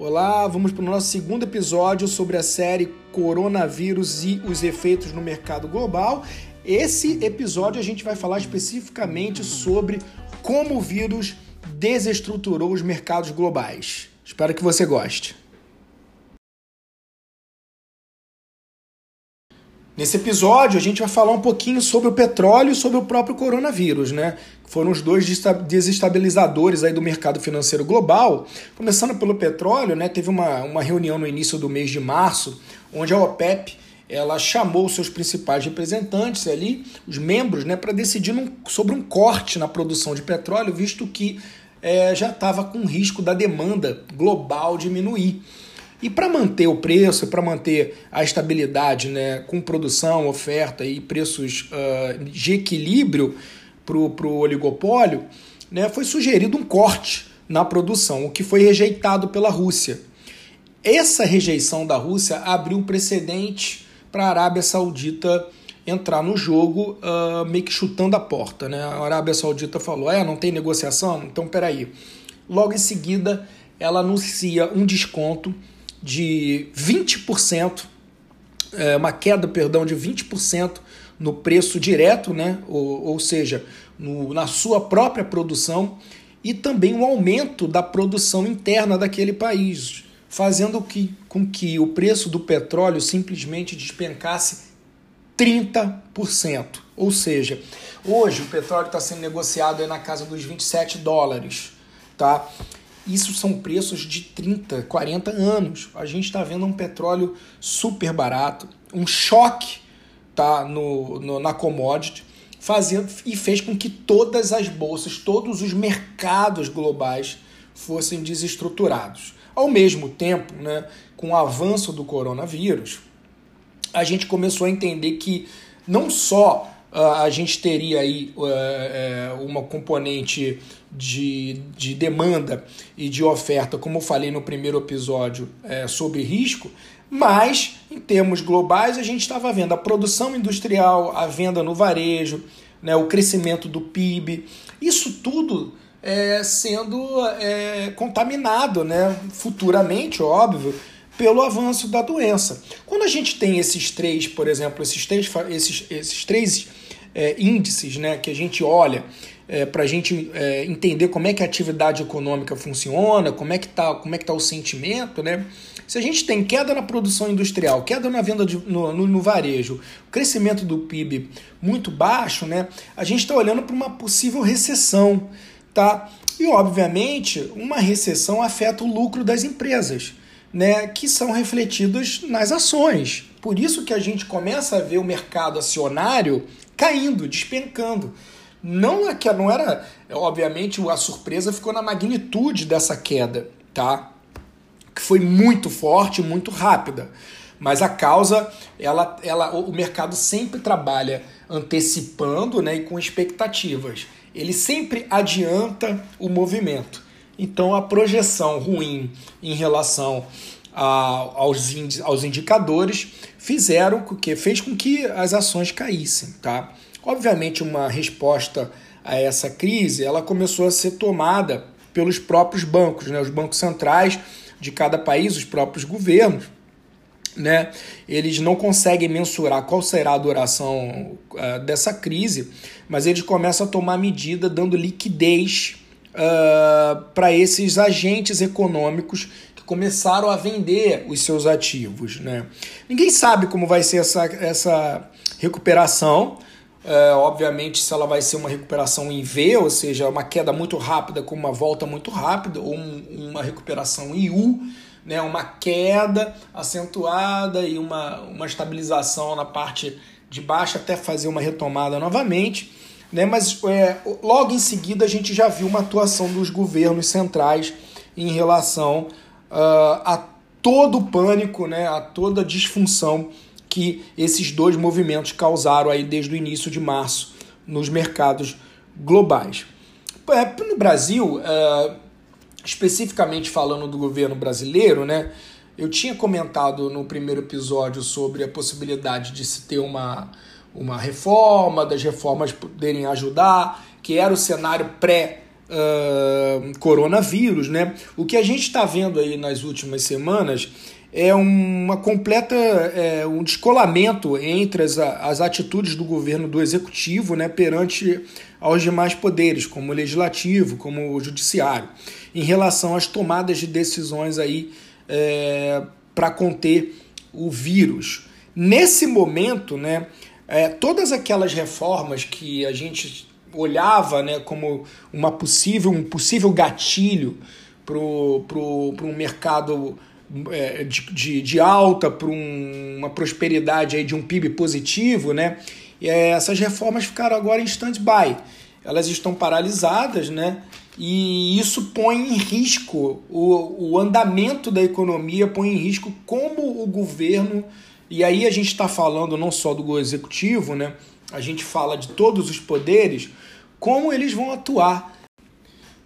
Olá, vamos para o nosso segundo episódio sobre a série Coronavírus e os efeitos no mercado global. Esse episódio a gente vai falar especificamente sobre como o vírus desestruturou os mercados globais. Espero que você goste. Nesse episódio, a gente vai falar um pouquinho sobre o petróleo e sobre o próprio coronavírus, né? Foram os dois desestabilizadores aí do mercado financeiro global. Começando pelo petróleo, né? Teve uma, uma reunião no início do mês de março, onde a OPEP ela chamou seus principais representantes ali, os membros, né, para decidir num, sobre um corte na produção de petróleo, visto que é, já estava com risco da demanda global diminuir. E para manter o preço, para manter a estabilidade né, com produção, oferta e preços uh, de equilíbrio para o oligopólio, né, foi sugerido um corte na produção, o que foi rejeitado pela Rússia. Essa rejeição da Rússia abriu um precedente para a Arábia Saudita entrar no jogo uh, meio que chutando a porta. Né? A Arábia Saudita falou: é, não tem negociação? Então peraí. Logo em seguida, ela anuncia um desconto de 20%, é, uma queda, perdão, de 20% no preço direto, né? ou, ou seja, no, na sua própria produção, e também um aumento da produção interna daquele país, fazendo que, com que o preço do petróleo simplesmente despencasse 30%. Ou seja, hoje o petróleo está sendo negociado na casa dos 27 dólares. Tá? Isso são preços de 30, 40 anos. A gente está vendo um petróleo super barato, um choque tá, no, no, na commodity, fazendo, e fez com que todas as bolsas, todos os mercados globais fossem desestruturados. Ao mesmo tempo, né, com o avanço do coronavírus, a gente começou a entender que não só a gente teria aí é, uma componente de, de demanda e de oferta, como eu falei no primeiro episódio, é, sobre risco, mas em termos globais a gente estava vendo a produção industrial, a venda no varejo, né, o crescimento do PIB, isso tudo é, sendo é, contaminado né, futuramente, óbvio, pelo avanço da doença. Quando a gente tem esses três, por exemplo, esses três, esses, esses três é, índices né, que a gente olha é, para a gente é, entender como é que a atividade econômica funciona, como é que está como é que tá o sentimento, né? Se a gente tem queda na produção industrial, queda na venda de, no, no, no, varejo, crescimento do PIB muito baixo, né? A gente está olhando para uma possível recessão, tá? E obviamente uma recessão afeta o lucro das empresas, né? Que são refletidos nas ações. Por isso que a gente começa a ver o mercado acionário caindo, despencando. Não é que não era, obviamente, a surpresa ficou na magnitude dessa queda, tá? Que foi muito forte, muito rápida. Mas a causa, ela, ela, o mercado sempre trabalha antecipando, né, e com expectativas. Ele sempre adianta o movimento. Então a projeção ruim em relação a, aos, aos indicadores fizeram com que fez com que as ações caíssem, tá? Obviamente, uma resposta a essa crise, ela começou a ser tomada pelos próprios bancos, né? Os bancos centrais de cada país, os próprios governos, né? Eles não conseguem mensurar qual será a duração uh, dessa crise, mas eles começam a tomar medida dando liquidez uh, para esses agentes econômicos que começaram a vender os seus ativos, né? Ninguém sabe como vai ser essa, essa recuperação. É, obviamente, se ela vai ser uma recuperação em V, ou seja, uma queda muito rápida com uma volta muito rápida, ou um, uma recuperação em U, né, uma queda acentuada e uma, uma estabilização na parte de baixo até fazer uma retomada novamente. Né, mas é, logo em seguida a gente já viu uma atuação dos governos centrais em relação uh, a todo o pânico, né, a toda a disfunção que esses dois movimentos causaram aí desde o início de março nos mercados globais. É, no Brasil, é, especificamente falando do governo brasileiro, né, eu tinha comentado no primeiro episódio sobre a possibilidade de se ter uma, uma reforma, das reformas poderem ajudar, que era o cenário pré uh, coronavírus, né? O que a gente está vendo aí nas últimas semanas é uma completa é, um descolamento entre as, as atitudes do governo do executivo né, perante aos demais poderes, como o legislativo, como o judiciário, em relação às tomadas de decisões aí é, para conter o vírus. Nesse momento, né, é, todas aquelas reformas que a gente olhava né, como uma possível, um possível gatilho para um mercado é, de, de, de, alta, para um, uma prosperidade aí de um PIB positivo, né? E é, essas reformas ficaram agora em stand-by. Elas estão paralisadas, né? E isso põe em risco o, o andamento da economia, põe em risco como o governo. E aí a gente está falando não só do executivo, né? A gente fala de todos os poderes, como eles vão atuar.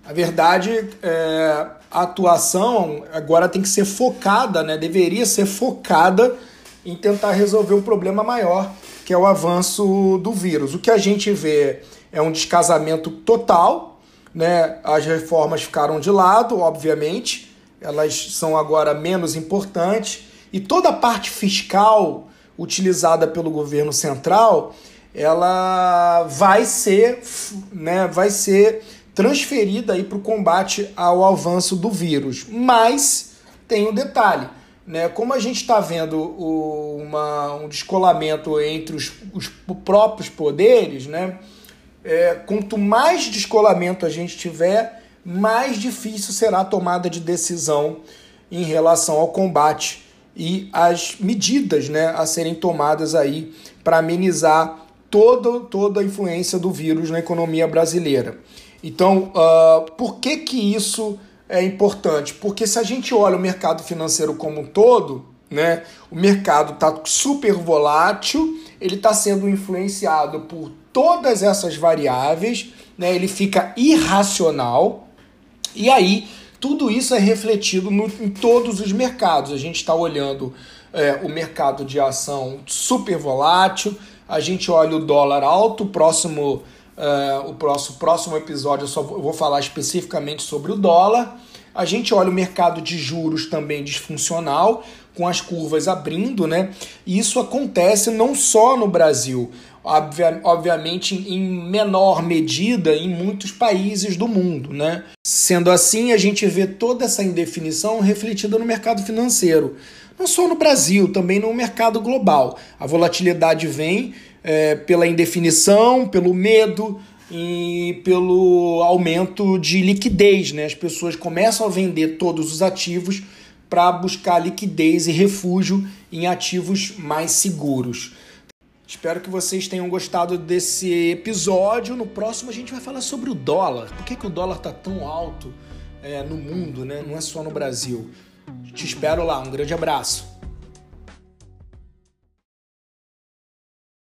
A verdade é a atuação agora tem que ser focada, né? deveria ser focada em tentar resolver o problema maior, que é o avanço do vírus. O que a gente vê é um descasamento total, né? as reformas ficaram de lado, obviamente, elas são agora menos importantes, e toda a parte fiscal utilizada pelo governo central ela vai ser, né, vai ser transferida para o combate ao avanço do vírus. Mas tem um detalhe, né? Como a gente está vendo o, uma, um descolamento entre os, os próprios poderes, né? É, quanto mais descolamento a gente tiver, mais difícil será a tomada de decisão em relação ao combate e as medidas né, a serem tomadas aí para amenizar toda, toda a influência do vírus na economia brasileira. Então, uh, por que, que isso é importante? Porque se a gente olha o mercado financeiro como um todo, né, o mercado está super volátil, ele está sendo influenciado por todas essas variáveis, né, ele fica irracional, e aí tudo isso é refletido no, em todos os mercados. A gente está olhando é, o mercado de ação super volátil, a gente olha o dólar alto, próximo Uh, o próximo, próximo episódio eu só vou falar especificamente sobre o dólar. A gente olha o mercado de juros também disfuncional, com as curvas abrindo, né? E isso acontece não só no Brasil, obvia, obviamente em menor medida em muitos países do mundo, né? Sendo assim, a gente vê toda essa indefinição refletida no mercado financeiro. Não só no Brasil, também no mercado global. A volatilidade vem é, pela indefinição, pelo medo e pelo aumento de liquidez. Né? As pessoas começam a vender todos os ativos para buscar liquidez e refúgio em ativos mais seguros. Espero que vocês tenham gostado desse episódio. No próximo a gente vai falar sobre o dólar. Por que, que o dólar está tão alto é, no mundo, né? não é só no Brasil? Te espero lá. Um grande abraço.